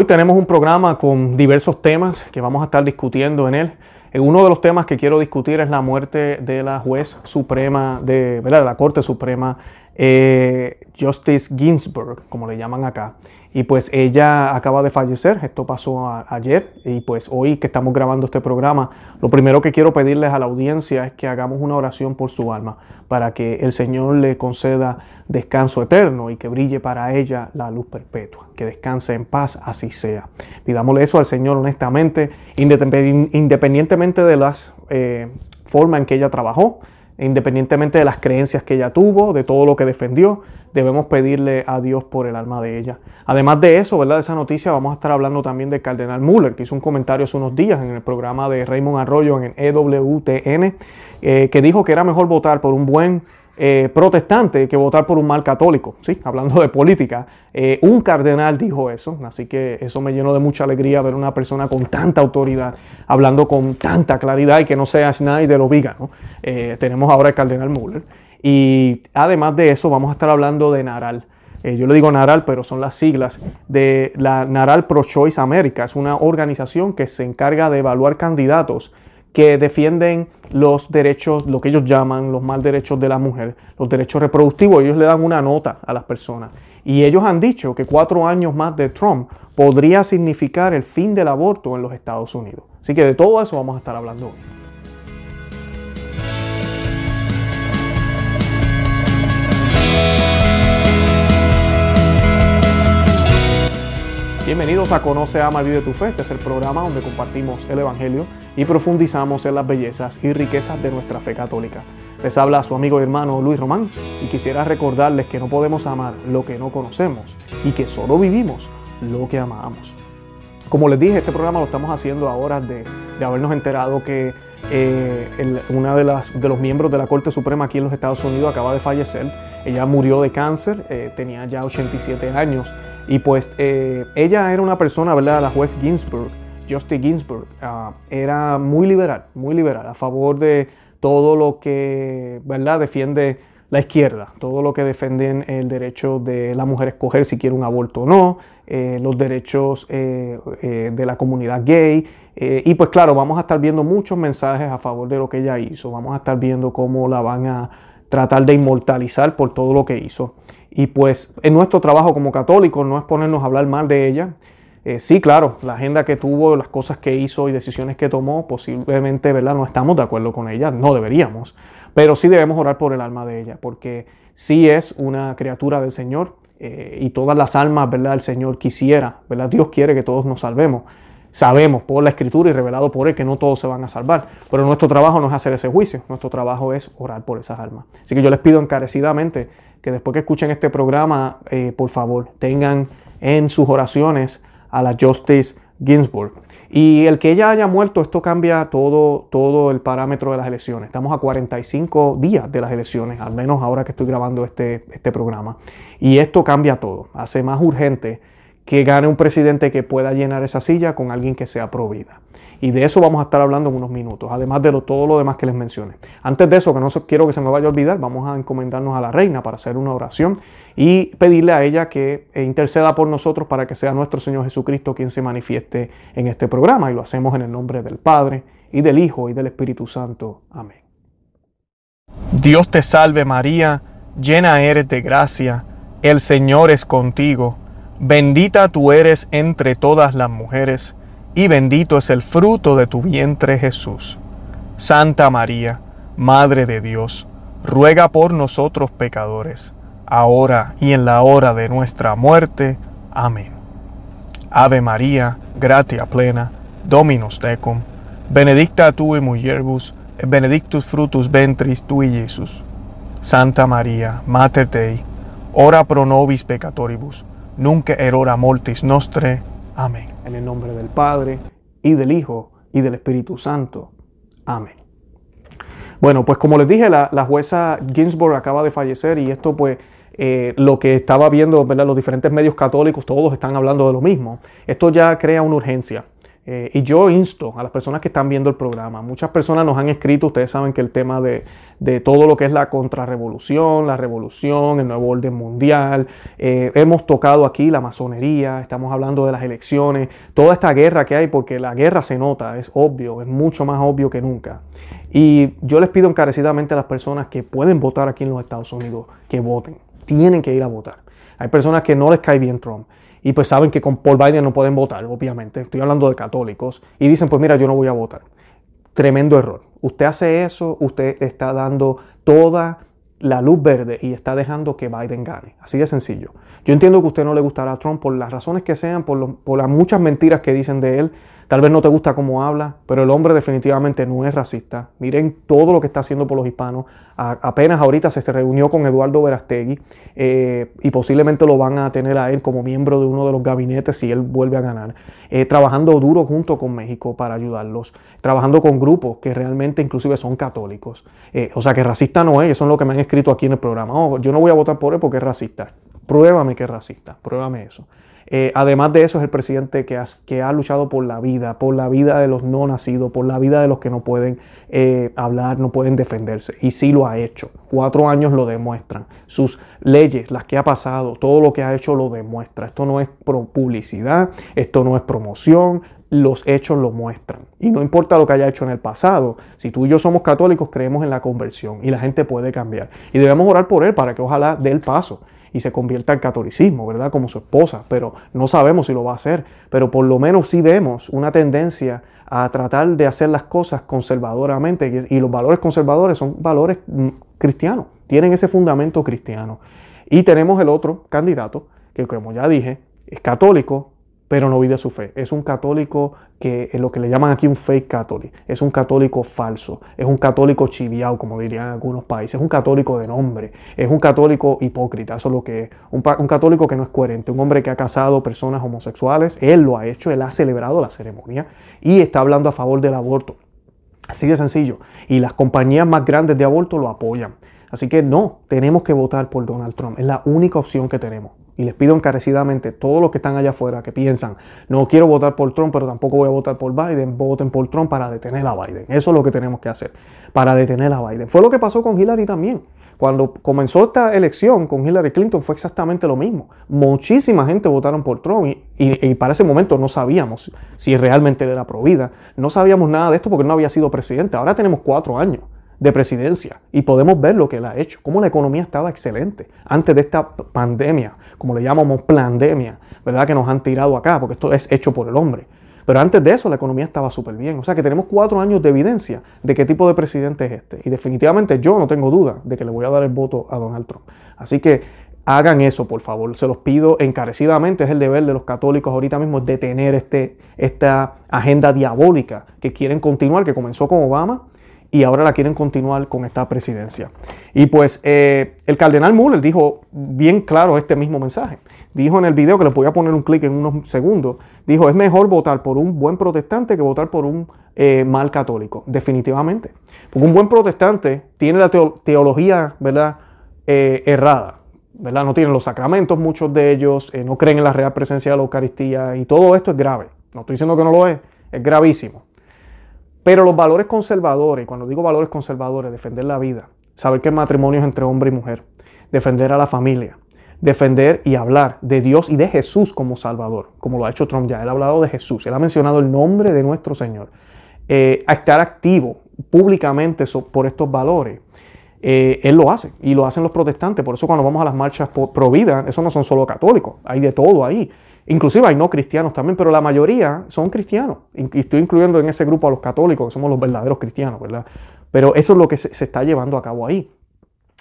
Hoy tenemos un programa con diversos temas que vamos a estar discutiendo en él. Eh, uno de los temas que quiero discutir es la muerte de la juez suprema de, la Corte Suprema, eh, Justice Ginsburg, como le llaman acá. Y pues ella acaba de fallecer, esto pasó ayer y pues hoy que estamos grabando este programa, lo primero que quiero pedirles a la audiencia es que hagamos una oración por su alma, para que el Señor le conceda descanso eterno y que brille para ella la luz perpetua, que descanse en paz, así sea. Pidámosle eso al Señor honestamente, independientemente de las eh, formas en que ella trabajó, independientemente de las creencias que ella tuvo, de todo lo que defendió, debemos pedirle a Dios por el alma de ella. Además de eso, ¿verdad? De esa noticia, vamos a estar hablando también del cardenal Muller, que hizo un comentario hace unos días en el programa de Raymond Arroyo en EWTN, eh, que dijo que era mejor votar por un buen eh, protestante que votar por un mal católico. Sí, hablando de política, eh, un cardenal dijo eso, así que eso me llenó de mucha alegría ver una persona con tanta autoridad hablando con tanta claridad y que no sea de lo viga. Eh, tenemos ahora el cardenal Muller. Y además de eso, vamos a estar hablando de Naral. yo le digo Naral, pero son las siglas de la Naral Pro Choice America. Es una organización que se encarga de evaluar candidatos que defienden los derechos, lo que ellos llaman los mal derechos de la mujer, los derechos reproductivos. Ellos le dan una nota a las personas. Y ellos han dicho que cuatro años más de Trump podría significar el fin del aborto en los Estados Unidos. Así que de todo eso vamos a estar hablando hoy. Bienvenidos a Conoce, Ama, Vive tu Fe. Este es el programa donde compartimos el Evangelio y profundizamos en las bellezas y riquezas de nuestra fe católica. Les habla su amigo y hermano Luis Román y quisiera recordarles que no podemos amar lo que no conocemos y que solo vivimos lo que amamos. Como les dije, este programa lo estamos haciendo ahora de, de habernos enterado que eh, una de, de los miembros de la Corte Suprema aquí en los Estados Unidos acaba de fallecer. Ella murió de cáncer, eh, tenía ya 87 años y pues eh, ella era una persona, ¿verdad? La juez Ginsburg, Justice Ginsburg, ah, era muy liberal, muy liberal, a favor de todo lo que, ¿verdad? Defiende la izquierda, todo lo que defienden el derecho de la mujer a escoger si quiere un aborto o no, eh, los derechos eh, de la comunidad gay. y pues claro, vamos a estar viendo muchos mensajes a favor de lo que ella hizo, vamos a estar viendo cómo la van a tratar de inmortalizar por todo lo que hizo. Y pues en nuestro trabajo como católicos no es ponernos a hablar mal de ella. Eh, sí, claro, la agenda que tuvo, las cosas que hizo y decisiones que tomó, posiblemente ¿verdad? no estamos de acuerdo con ella, no deberíamos, pero sí debemos orar por el alma de ella, porque sí es una criatura del Señor eh, y todas las almas, ¿verdad? El Señor quisiera, ¿verdad? Dios quiere que todos nos salvemos. Sabemos por la Escritura y revelado por Él que no todos se van a salvar, pero nuestro trabajo no es hacer ese juicio, nuestro trabajo es orar por esas almas. Así que yo les pido encarecidamente que después que escuchen este programa, eh, por favor, tengan en sus oraciones a la Justice Ginsburg. Y el que ella haya muerto, esto cambia todo, todo el parámetro de las elecciones. Estamos a 45 días de las elecciones, al menos ahora que estoy grabando este, este programa. Y esto cambia todo, hace más urgente que gane un presidente que pueda llenar esa silla con alguien que sea pro vida. Y de eso vamos a estar hablando en unos minutos, además de todo lo demás que les mencioné. Antes de eso, que no quiero que se me vaya a olvidar, vamos a encomendarnos a la reina para hacer una oración y pedirle a ella que interceda por nosotros para que sea nuestro Señor Jesucristo quien se manifieste en este programa. Y lo hacemos en el nombre del Padre y del Hijo y del Espíritu Santo. Amén. Dios te salve María, llena eres de gracia, el Señor es contigo Bendita tú eres entre todas las mujeres, y bendito es el fruto de tu vientre Jesús. Santa María, Madre de Dios, ruega por nosotros pecadores, ahora y en la hora de nuestra muerte. Amén. Ave María, gratia plena, Dominus tecum, benedicta tu in et benedictus frutus ventris tui, Jesús. Santa María, Mater Dei, ora pro nobis peccatoribus, nunca erora mortis nostre. Amén. En el nombre del Padre, y del Hijo, y del Espíritu Santo. Amén. Bueno, pues como les dije, la, jueza Ginsburg acaba de fallecer y esto pues eh, lo que estaba viendo, los diferentes medios católicos, todos están hablando de lo mismo. Esto ya crea una urgencia. Eh, y yo insto a las personas que están viendo el programa, muchas personas nos han escrito, ustedes saben que el tema de, todo lo que es la contrarrevolución, la revolución, el nuevo orden mundial, eh, hemos tocado aquí la masonería, estamos hablando de las elecciones, toda esta guerra que hay, porque la guerra se nota, es obvio, es mucho más obvio que nunca. Y yo les pido encarecidamente a las personas que pueden votar aquí en los Estados Unidos, que voten, tienen que ir a votar. Hay personas que no les cae bien Trump y pues saben que con Paul Biden no pueden votar, obviamente. Estoy hablando de católicos. Y dicen, pues mira, yo no voy a votar. Tremendo error. Usted hace eso, usted está dando toda la luz verde y está dejando que Biden gane. Así de sencillo. Yo entiendo que a usted no le gustará a Trump por las razones que sean, por, por las muchas mentiras que dicen de él, Tal vez no te gusta cómo habla, pero el hombre definitivamente no es racista. Miren todo lo que está haciendo por los hispanos. apenas ahorita se reunió con Eduardo Verastegui eh, y posiblemente lo van a tener a él como miembro de uno de los gabinetes si él vuelve a ganar. Eh, trabajando duro junto con México para ayudarlos. Trabajando con grupos que realmente inclusive son católicos. Eh, o sea que racista no es, eso es lo que me han escrito aquí en el programa. Oh, yo no voy a votar por él porque es racista. Pruébame que es racista, pruébame eso. Eh, además de eso, es el presidente que, ha luchado por la vida, por la vida de los no nacidos, por la vida de los que no pueden eh, hablar, no pueden defenderse. Y sí lo ha hecho. Cuatro años lo demuestran. Sus leyes, las que ha pasado, todo lo que ha hecho lo demuestra. Esto no es publicidad, esto no es promoción, los hechos lo muestran. Y no importa lo que haya hecho en el pasado, si tú y yo somos católicos, creemos en la conversión y la gente puede cambiar. Y debemos orar por él para que ojalá dé el paso y se convierta al catolicismo, ¿verdad? Como su esposa, pero no sabemos si lo va a hacer, pero por lo menos sí vemos una tendencia a tratar de hacer las cosas conservadoramente y los valores conservadores son valores mm, cristianos, tienen ese fundamento cristiano. Y tenemos el otro candidato, que como ya dije, es católico, pero no vive su fe. Es un católico que es lo que le llaman aquí un fake católico. Es un católico falso. Es un católico chiviao, como dirían en algunos países. Es un católico de nombre. Es un católico hipócrita. Eso es lo que es. Un, un, católico que no es coherente. Un hombre que ha casado personas homosexuales. Él lo ha hecho. Él ha celebrado la ceremonia. Y está hablando a favor del aborto. Así de sencillo. Y las compañías más grandes de aborto lo apoyan. Así que no, tenemos que votar por Donald Trump. Es la única opción que tenemos. Y les pido encarecidamente, todos los que están allá afuera que piensan, no quiero votar por Trump, pero tampoco voy a votar por Biden, voten por Trump para detener a Biden. Eso es lo que tenemos que hacer, para detener a Biden. Fue lo que pasó con Hillary también. Cuando comenzó esta elección con Hillary Clinton fue exactamente lo mismo. Muchísima gente votaron por Trump y, para ese momento no sabíamos si realmente era provida. No sabíamos nada de esto porque no había sido presidente. Ahora tenemos cuatro años de presidencia y podemos ver lo que él ha hecho, cómo la economía estaba excelente antes de esta pandemia, como le llamamos pandemia, ¿verdad? Que nos han tirado acá, porque esto es hecho por el hombre. Pero antes de eso la economía estaba súper bien. O sea que tenemos cuatro años de evidencia de qué tipo de presidente es este. Y definitivamente yo no tengo duda de que le voy a dar el voto a Donald Trump. Así que hagan eso, por favor. Se los pido encarecidamente. Es el deber de los católicos ahorita mismo detener este, esta agenda diabólica que quieren continuar, que comenzó con Obama y ahora la quieren continuar con esta presidencia. Y pues eh, el cardenal Muller dijo bien claro este mismo mensaje. Dijo en el video, que les voy a poner un clic en unos segundos, dijo, es mejor votar por un buen protestante que votar por un eh, mal católico, definitivamente. Porque un buen protestante tiene la teología, ¿verdad?, eh, errada. ¿verdad? No tienen los sacramentos, muchos de ellos, no creen en la real presencia de la Eucaristía y todo esto es grave. No estoy diciendo que no lo es, es gravísimo. Pero los valores conservadores, cuando digo valores conservadores, defender la vida, saber que el matrimonio es entre hombre y mujer, defender a la familia, defender y hablar de Dios y de Jesús como Salvador, como lo ha hecho Trump ya. Él ha hablado de Jesús, él ha mencionado el nombre de nuestro Señor. Eh, estar activo públicamente por estos valores. Eh, él lo hace y lo hacen los protestantes. Por eso cuando vamos a las marchas pro vida, eso no son solo católicos, hay de todo ahí. Inclusive hay no cristianos también, pero la mayoría son cristianos. Y estoy incluyendo en ese grupo a los católicos, que somos los verdaderos cristianos, ¿verdad? Pero eso es lo que se, está llevando a cabo ahí.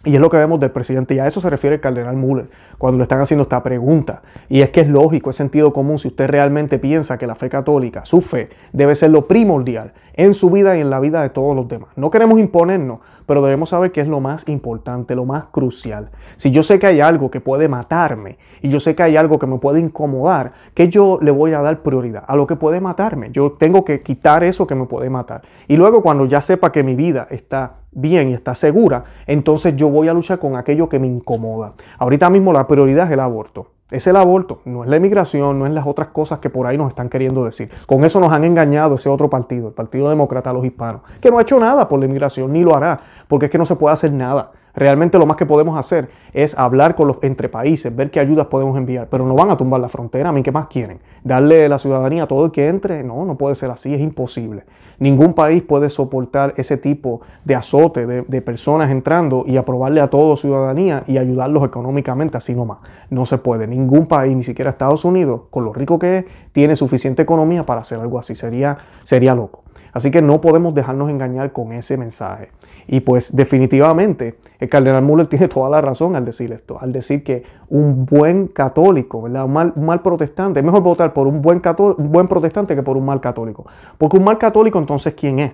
Y es lo que vemos del presidente, y a eso se refiere el cardenal Müller cuando le están haciendo esta pregunta. Y es que es lógico, es sentido común si usted realmente piensa que la fe católica, su fe, debe ser lo primordial en su vida y en la vida de todos los demás. No queremos imponernos, pero debemos saber que es lo más importante, lo más crucial. Si yo sé que hay algo que puede matarme y yo sé que hay algo que me puede incomodar, que yo le voy a dar prioridad a lo que puede matarme. Yo tengo que quitar eso que me puede matar. Y luego cuando ya sepa que mi vida está bien y está segura, entonces yo voy a luchar con aquello que me incomoda. Ahorita mismo la prioridad es el aborto. Es el aborto, no es la inmigración, no es las otras cosas que por ahí nos están queriendo decir. Con eso nos han engañado ese otro partido, el Partido Demócrata, los hispanos, que no ha hecho nada por la inmigración, ni lo hará, porque es que no se puede hacer nada. Realmente lo más que podemos hacer es hablar con los entre países, ver qué ayudas podemos enviar, pero no van a tumbar la frontera. A mí, ¿qué más quieren? ¿Darle la ciudadanía a todo el que entre? No, no puede ser así, es imposible. Ningún país puede soportar ese tipo de azote de, personas entrando y aprobarle a todo ciudadanía y ayudarlos económicamente, así nomás. No se puede. Ningún país, ni siquiera Estados Unidos, con lo rico que es, tiene suficiente economía para hacer algo así. Sería, sería loco. Así que no podemos dejarnos engañar con ese mensaje. Y pues definitivamente el cardenal Müller tiene toda la razón al decir esto, al decir que un buen católico. Un mal, protestante, es mejor votar por un buen, un buen protestante que por un mal católico. Porque un mal católico entonces, ¿quién es?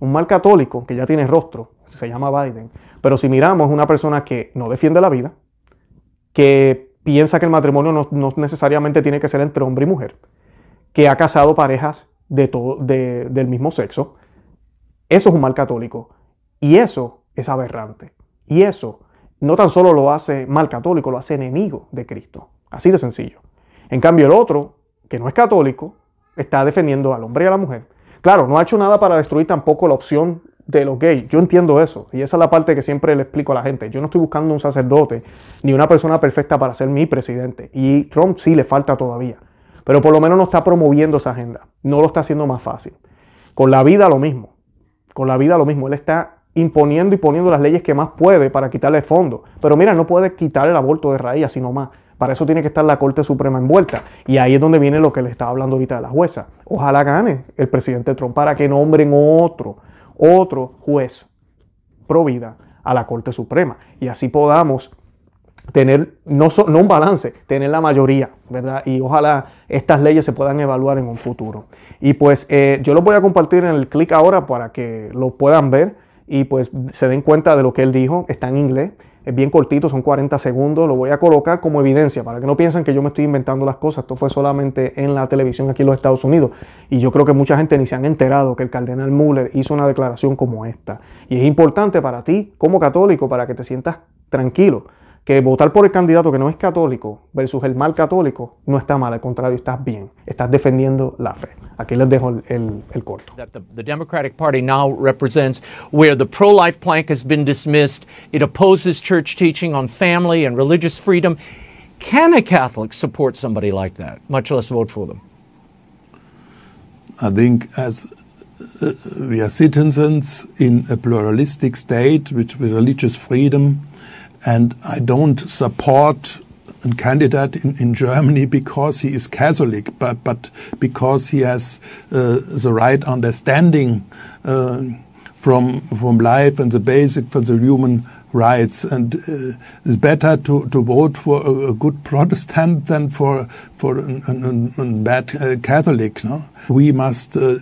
Un mal católico que ya tiene rostro, se llama Biden. Pero si miramos, es una persona que no defiende la vida, que piensa que el matrimonio no, necesariamente tiene que ser entre hombre y mujer, que ha casado parejas de todo, del mismo sexo. Eso es un mal católico. Y eso es aberrante. Y eso no tan solo lo hace mal católico, lo hace enemigo de Cristo. Así de sencillo. En cambio, el otro, que no es católico, está defendiendo al hombre y a la mujer. Claro, no ha hecho nada para destruir tampoco la opción de los gays. Yo entiendo eso. Y esa es la parte que siempre le explico a la gente. Yo no estoy buscando un sacerdote ni una persona perfecta para ser mi presidente. Y Trump sí le falta todavía. Pero por lo menos no está promoviendo esa agenda. No lo está haciendo más fácil. Con la vida lo mismo. Con la vida lo mismo. Él está imponiendo y poniendo las leyes que más puede para quitarle fondo. Pero mira, no puede quitar el aborto de raíz, sino más. Para eso tiene que estar la Corte Suprema envuelta. Y ahí es donde viene lo que le estaba hablando ahorita de la jueza. Ojalá gane el presidente Trump para que nombren otro, otro juez pro vida a la Corte Suprema. Y así podamos tener, no, un balance, tener la mayoría, ¿verdad? Y ojalá estas leyes se puedan evaluar en un futuro. Y pues eh, yo lo voy a compartir en el clic ahora para que lo puedan ver y pues se den cuenta de lo que él dijo. Está en inglés, es bien cortito, son 40 segundos. Lo voy a colocar como evidencia para que no piensen que yo me estoy inventando las cosas. Esto fue solamente en la televisión aquí en los Estados Unidos. Y yo creo que mucha gente ni se han enterado que el cardenal Muller hizo una declaración como esta. Y es importante para ti, como católico, para que te sientas tranquilo que votar por el candidato que no es católico versus el mal católico no está mal, al contrario, estás bien, estás defendiendo la fe. Aquí les dejo el, el, el corto. That the, the Democratic Party now represents where the pro-life plank has been dismissed. It opposes church teaching on family and religious freedom. Can a Catholic support somebody like that, much less vote for them? I think as uh, we are citizens in a pluralistic state with religious freedom, and I don't support a candidate in, in Germany because he is Catholic, but, but because he has uh, the right understanding uh, from, from life and the basic for the human rights. And uh, it's better to, to vote for a, a, good Protestant than for, for a, bad uh, Catholic. No? We must uh,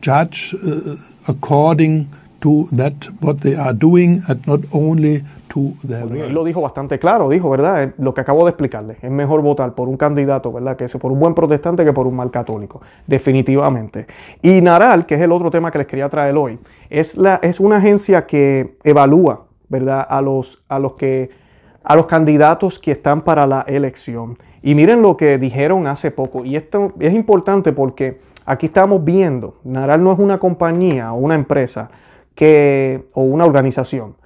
judge uh, according to that what they are doing and not only él lo dijo bastante claro, dijo, ¿verdad? Eh, lo que acabo de explicarle. Es mejor votar por un candidato, ¿verdad? Que es por un buen protestante que por un mal católico. Definitivamente. Y Naral, que es el otro tema que les quería traer hoy, es, la, es una agencia que evalúa, ¿verdad? A los, a los que a los candidatos que están para la elección. Y miren lo que dijeron hace poco. Y esto es importante porque aquí estamos viendo, Naral no es una compañía o una empresa que, o una organización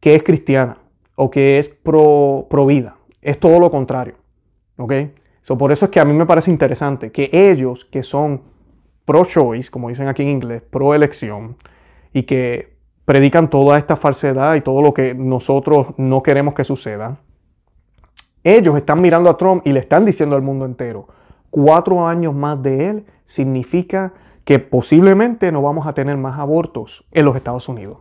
que es cristiana o que es pro, vida. Es todo lo contrario. ¿Ok? por eso es que a mí me parece interesante que ellos que son pro-choice, como dicen aquí en inglés, pro-elección, y que predican toda esta falsedad y todo lo que nosotros no queremos que suceda, ellos están mirando a Trump y le están diciendo al mundo entero, cuatro años más de él significa que posiblemente no vamos a tener más abortos en los Estados Unidos.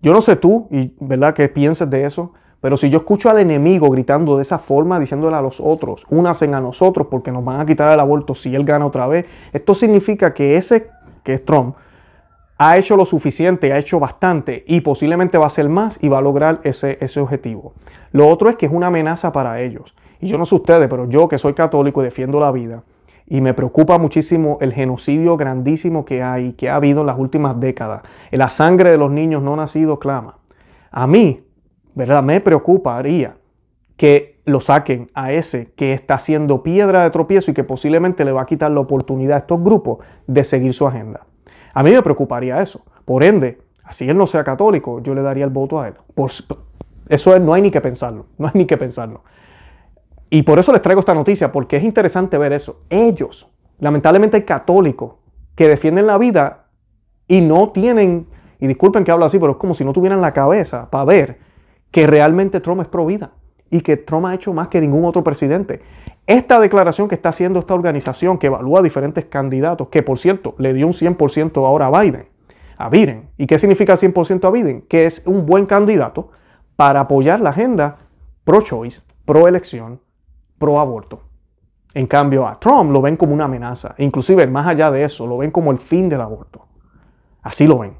Yo no sé tú, y verdad que pienses de eso, pero si yo escucho al enemigo gritando de esa forma, diciéndole a los otros, únacen a nosotros porque nos van a quitar el aborto si él gana otra vez, esto significa que ese, que es Trump, ha hecho lo suficiente, ha hecho bastante y posiblemente va a hacer más y va a lograr ese, ese objetivo. Lo otro es que es una amenaza para ellos. Y yo no sé ustedes, pero yo que soy católico y defiendo la vida, y me preocupa muchísimo el genocidio grandísimo que hay, que ha habido en las últimas décadas. La sangre de los niños no nacidos clama. A mí, ¿verdad? Me preocuparía que lo saquen a ese que está haciendo piedra de tropiezo y que posiblemente le va a quitar la oportunidad a estos grupos de seguir su agenda. A mí me preocuparía eso. Por ende, así él no sea católico, yo le daría el voto a él. Por, eso no hay ni que pensarlo, no hay ni que pensarlo. Y por eso les traigo esta noticia, porque es interesante ver eso. Ellos, lamentablemente católicos que defienden la vida y no tienen, y disculpen que hablo así, pero es como si no tuvieran la cabeza para ver que realmente Trump es pro vida y que Trump ha hecho más que ningún otro presidente. Esta declaración que está haciendo esta organización que evalúa diferentes candidatos, que por cierto le dio un 100% ahora a Biden, a Biden. ¿Y qué significa 100% a Biden? Que es un buen candidato para apoyar la agenda pro-choice, pro-elección, pro-aborto. En cambio, a Trump lo ven como una amenaza. Inclusive, más allá de eso, lo ven como el fin del aborto. Así lo ven.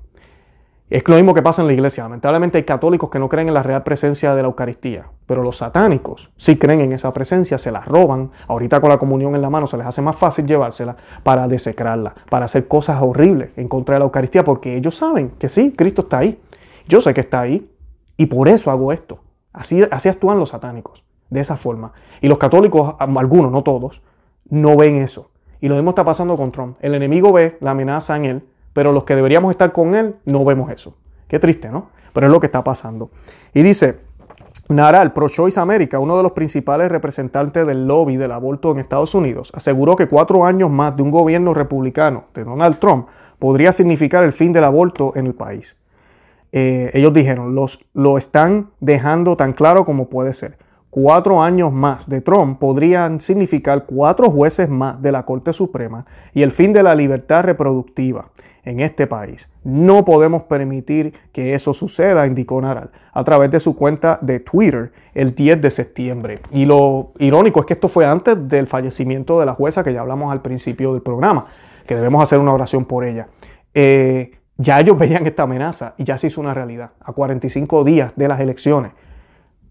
Es lo mismo que pasa en la iglesia. Lamentablemente hay católicos que no creen en la real presencia de la Eucaristía, pero los satánicos sí creen en esa presencia, se la roban. Ahorita con la comunión en la mano se les hace más fácil llevársela para desecrarla, para hacer cosas horribles en contra de la Eucaristía, porque ellos saben que sí, Cristo está ahí. Yo sé que está ahí y por eso hago esto. Así, así actúan los satánicos, de esa forma. Y los católicos, algunos, no todos, no ven eso. Y lo mismo está pasando con Trump. El enemigo ve la amenaza en él pero los que deberíamos estar con él no vemos eso. Qué triste, ¿no? Pero es lo que está pasando. Y dice, Naral, Pro-Choice America, uno de los principales representantes del lobby del aborto en Estados Unidos, aseguró que cuatro años más de un gobierno republicano de Donald Trump podría significar el fin del aborto en el país. Eh, ellos dijeron, los, lo están dejando tan claro como puede ser. Cuatro años más de Trump podrían significar cuatro jueces más de la Corte Suprema y el fin de la libertad reproductiva en este país. No podemos permitir que eso suceda, indicó Naral a través de su cuenta de Twitter el 10 de septiembre. Y lo irónico es que esto fue antes del fallecimiento de la jueza que ya hablamos al principio del programa, que debemos hacer una oración por ella. Eh, ya ellos veían esta amenaza y ya se hizo una realidad. A 45 días de las elecciones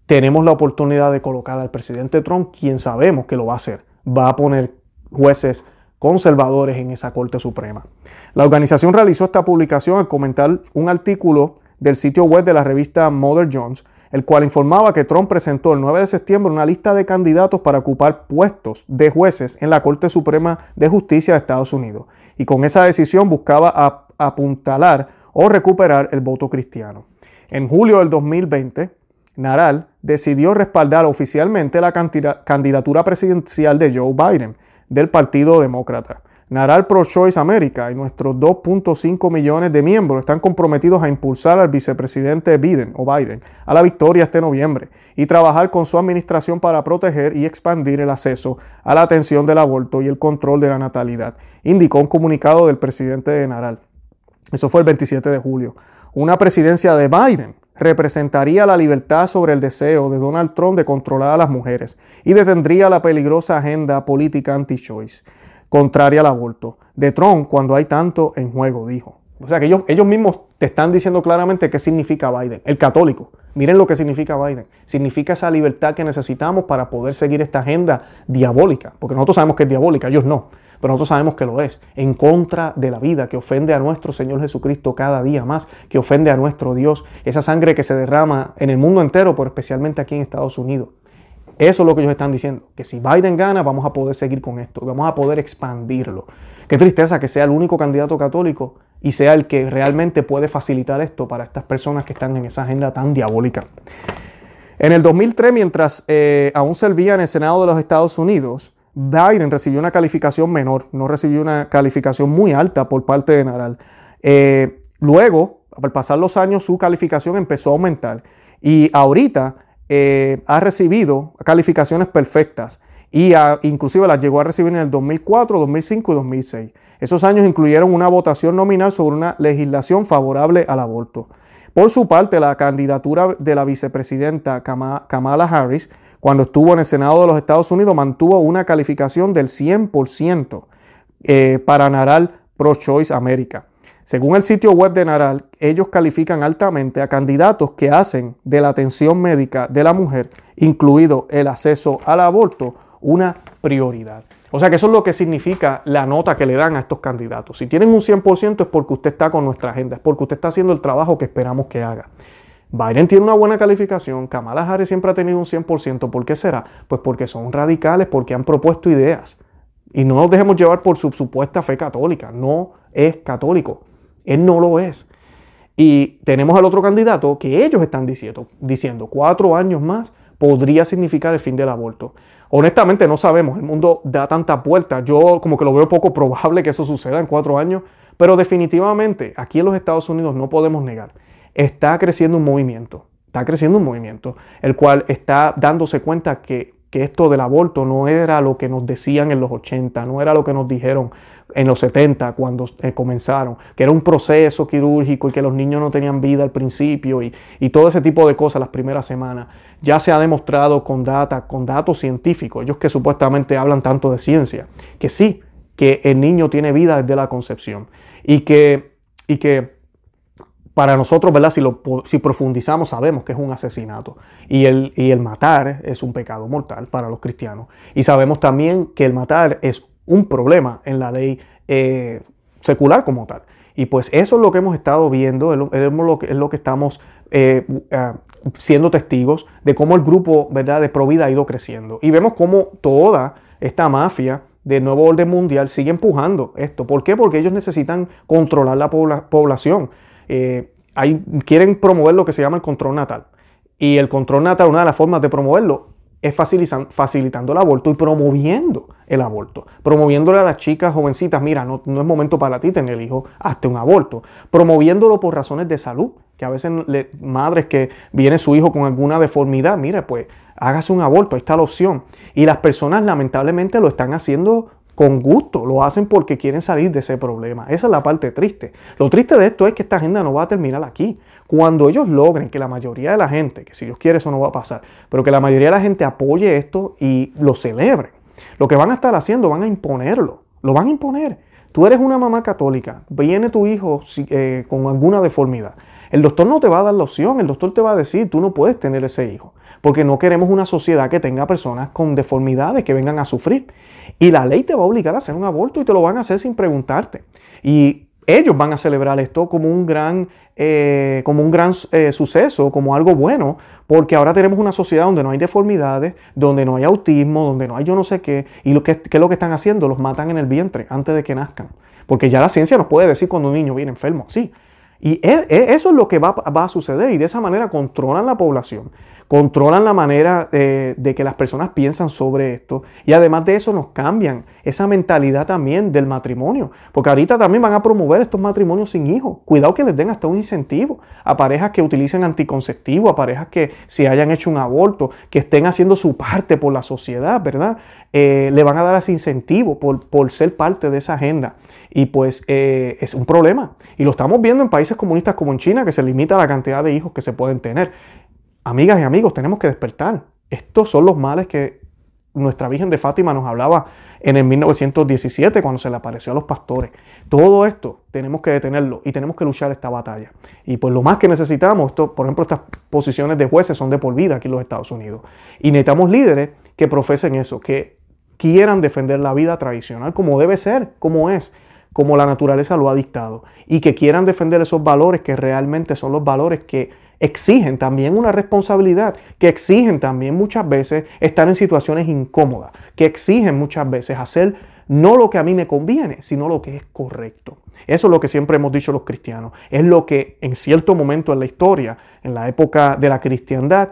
tenemos la oportunidad de colocar al presidente Trump, quien sabemos que lo va a hacer. Va a poner jueces conservadores en esa Corte Suprema. La organización realizó esta publicación al comentar un artículo del sitio web de la revista Mother Jones, el cual informaba que Trump presentó el 9 de septiembre una lista de candidatos para ocupar puestos de jueces en la Corte Suprema de Justicia de Estados Unidos, y con esa decisión buscaba apuntalar o recuperar el voto cristiano. En julio del 2020, Naral decidió respaldar oficialmente la candidatura presidencial de Joe Biden, del Partido Demócrata. Naral Pro Choice América y nuestros 2.5 millones de miembros están comprometidos a impulsar al vicepresidente Biden o Biden a la victoria este noviembre y trabajar con su administración para proteger y expandir el acceso a la atención del aborto y el control de la natalidad, indicó un comunicado del presidente de Naral. Eso fue el 27 de julio. Una presidencia de Biden representaría la libertad sobre el deseo de Donald Trump de controlar a las mujeres y detendría la peligrosa agenda política anti-choice, contraria al aborto, de Trump cuando hay tanto en juego, dijo. O sea que ellos, ellos mismos te están diciendo claramente qué significa Biden, el católico. Miren lo que significa Biden. Significa esa libertad que necesitamos para poder seguir esta agenda diabólica, porque nosotros sabemos que es diabólica, ellos no pero nosotros sabemos que lo es, en contra de la vida, que ofende a nuestro Señor Jesucristo cada día más, que ofende a nuestro Dios, esa sangre que se derrama en el mundo entero, pero especialmente aquí en Estados Unidos. Eso es lo que ellos están diciendo, que si Biden gana vamos a poder seguir con esto, vamos a poder expandirlo. Qué tristeza que sea el único candidato católico y sea el que realmente puede facilitar esto para estas personas que están en esa agenda tan diabólica. En el 2003, mientras eh, aún servía en el Senado de los Estados Unidos, Biden recibió una calificación menor, no recibió una calificación muy alta por parte de Naral. Eh, luego, al pasar los años, su calificación empezó a aumentar y ahorita eh, ha recibido calificaciones perfectas y inclusive las llegó a recibir en el 2004, 2005 y 2006. Esos años incluyeron una votación nominal sobre una legislación favorable al aborto. Por su parte, la candidatura de la vicepresidenta Kamala Harris cuando estuvo en el Senado de los Estados Unidos, mantuvo una calificación del 100% eh, para Naral Pro Choice América. Según el sitio web de Naral, ellos califican altamente a candidatos que hacen de la atención médica de la mujer, incluido el acceso al aborto, una prioridad. O sea que eso es lo que significa la nota que le dan a estos candidatos. Si tienen un 100% es porque usted está con nuestra agenda, es porque usted está haciendo el trabajo que esperamos que haga. Biden tiene una buena calificación, Kamala Harris siempre ha tenido un 100%. ¿Por qué será? Pues porque son radicales, porque han propuesto ideas. Y no nos dejemos llevar por su supuesta fe católica. No es católico. Él no lo es. Y tenemos al otro candidato que ellos están diciendo, diciendo cuatro años más podría significar el fin del aborto. Honestamente no sabemos, el mundo da tanta vuelta, yo como que lo veo poco probable que eso suceda en cuatro años, pero definitivamente aquí en los Estados Unidos no podemos negar, está creciendo un movimiento, está creciendo un movimiento, el cual está dándose cuenta que, que esto del aborto no era lo que nos decían en los 80, no era lo que nos dijeron en los 70 cuando eh, comenzaron, que era un proceso quirúrgico y que los niños no tenían vida al principio y, y, todo ese tipo de cosas las primeras semanas. Ya se ha demostrado con data, con datos científicos, ellos que supuestamente hablan tanto de ciencia, que sí, que el niño tiene vida desde la concepción y que, y que para nosotros, ¿verdad? Si, lo, profundizamos, sabemos que es un asesinato. Y el, y el matar es un pecado mortal para los cristianos. Y sabemos también que el matar es un problema en la ley eh, secular como tal. Y pues eso es lo que hemos estado viendo, es lo, es lo que estamos eh, eh, siendo testigos de cómo el grupo ¿verdad? de Provida ha ido creciendo. Y vemos cómo toda esta mafia de nuevo orden mundial sigue empujando esto. ¿Por qué? Porque ellos necesitan controlar la población. Quieren promover lo que se llama el control natal. Y el control natal, una de las formas de promoverlo es facilitando el aborto y promoviendo el aborto, promoviéndole a las chicas jovencitas, mira, no, no es momento para ti tener hijo, hazte un aborto, promoviéndolo por razones de salud, que a veces madres que viene su hijo con alguna deformidad, mire, pues hágase un aborto, ahí está la opción. Y las personas lamentablemente lo están haciendo con gusto, lo hacen porque quieren salir de ese problema. Esa es la parte triste. Lo triste de esto es que esta agenda no va a terminar aquí. Cuando ellos logren que la mayoría de la gente, que si Dios quiere eso no va a pasar, pero que la mayoría de la gente apoye esto y lo celebren, lo que van a estar haciendo, van a imponerlo, lo van a imponer. Tú eres una mamá católica, viene tu hijo eh, con alguna deformidad. El doctor no te va a dar la opción, el doctor te va a decir, tú no puedes tener ese hijo, porque no queremos una sociedad que tenga personas con deformidades que vengan a sufrir. Y la ley te va a obligar a hacer un aborto y te lo van a hacer sin preguntarte. Y ellos van a celebrar esto como un gran, eh, como un gran eh, suceso, como algo bueno, porque ahora tenemos una sociedad donde no hay deformidades, donde no hay autismo, donde no hay yo no sé qué, y lo que, ¿qué es lo que están haciendo? Los matan en el vientre antes de que nazcan. Porque ya la ciencia nos puede decir cuando un niño viene enfermo, sí. Y e, e, eso es lo que va, va a suceder y de esa manera controlan la población controlan la manera eh, de que las personas piensan sobre esto y además de eso nos cambian esa mentalidad también del matrimonio, porque ahorita también van a promover estos matrimonios sin hijos. Cuidado que les den hasta un incentivo a parejas que utilicen anticonceptivo, a parejas que se hayan hecho un aborto, que estén haciendo su parte por la sociedad, ¿verdad? Eh, le van a dar ese incentivo por, por ser parte de esa agenda. Y pues eh, es un problema. Y lo estamos viendo en países comunistas como en China, que se limita la cantidad de hijos que se pueden tener. Amigas y amigos, tenemos que despertar. Estos son los males que nuestra Virgen de Fátima nos hablaba en el 1917 cuando se le apareció a los pastores. Todo esto tenemos que detenerlo y tenemos que luchar esta batalla. Y pues lo más que necesitamos, esto, por ejemplo, estas posiciones de jueces son de por vida aquí en los Estados Unidos. Y necesitamos líderes que profesen eso, que quieran defender la vida tradicional como debe ser, como es, como la naturaleza lo ha dictado. Y que quieran defender esos valores que realmente son los valores que exigen también una responsabilidad, que exigen también muchas veces estar en situaciones incómodas, que exigen muchas veces hacer no lo que a mí me conviene, sino lo que es correcto. Eso es lo que siempre hemos dicho los cristianos. Es lo que en cierto momento en la historia, en la época de la cristiandad,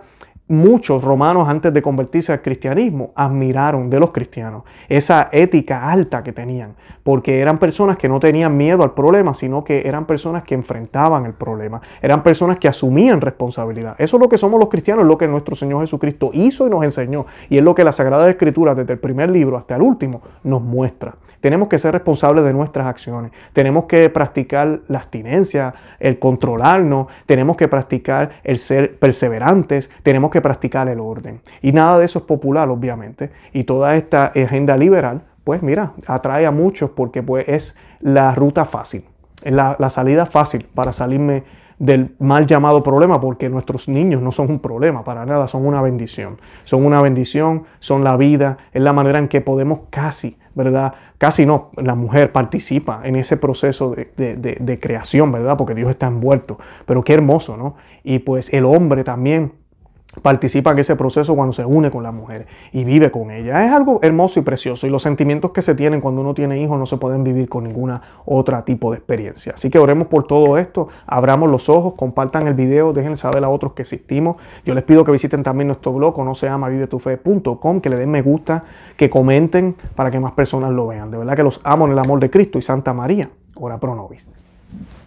muchos romanos antes de convertirse al cristianismo admiraron de los cristianos esa ética alta que tenían, porque eran personas que no tenían miedo al problema, sino que eran personas que enfrentaban el problema, eran personas que asumían responsabilidad. Eso es lo que somos los cristianos, es lo que nuestro Señor Jesucristo hizo y nos enseñó, y es lo que la Sagrada Escritura desde el primer libro hasta el último nos muestra. Tenemos que ser responsables de nuestras acciones. Tenemos que practicar la abstinencia, el controlarnos. Tenemos que practicar el ser perseverantes. Tenemos que practicar el orden. Y nada de eso es popular, obviamente. Y toda esta agenda liberal, pues mira, atrae a muchos porque pues, es la ruta fácil. Es la, salida fácil para salirme del mal llamado problema, porque nuestros niños no son un problema para nada, son una bendición. Son una bendición, son la vida, es la manera en que podemos casi, ¿verdad? Casi no, la mujer participa en ese proceso de, de creación, ¿verdad? Porque Dios está envuelto. Pero qué hermoso, ¿no? Y pues el hombre también participa en ese proceso cuando se une con la mujer y vive con ella. Es algo hermoso y precioso y los sentimientos que se tienen cuando uno tiene hijos no se pueden vivir con ninguna otra tipo de experiencia. Así que oremos por todo esto, abramos los ojos, compartan el video, dejen saber a otros que existimos. Yo les pido que visiten también nuestro blog, no se llama vivetufe.com, que le den me gusta, que comenten para que más personas lo vean. De verdad que los amo en el amor de Cristo y Santa María, ora pro nobis.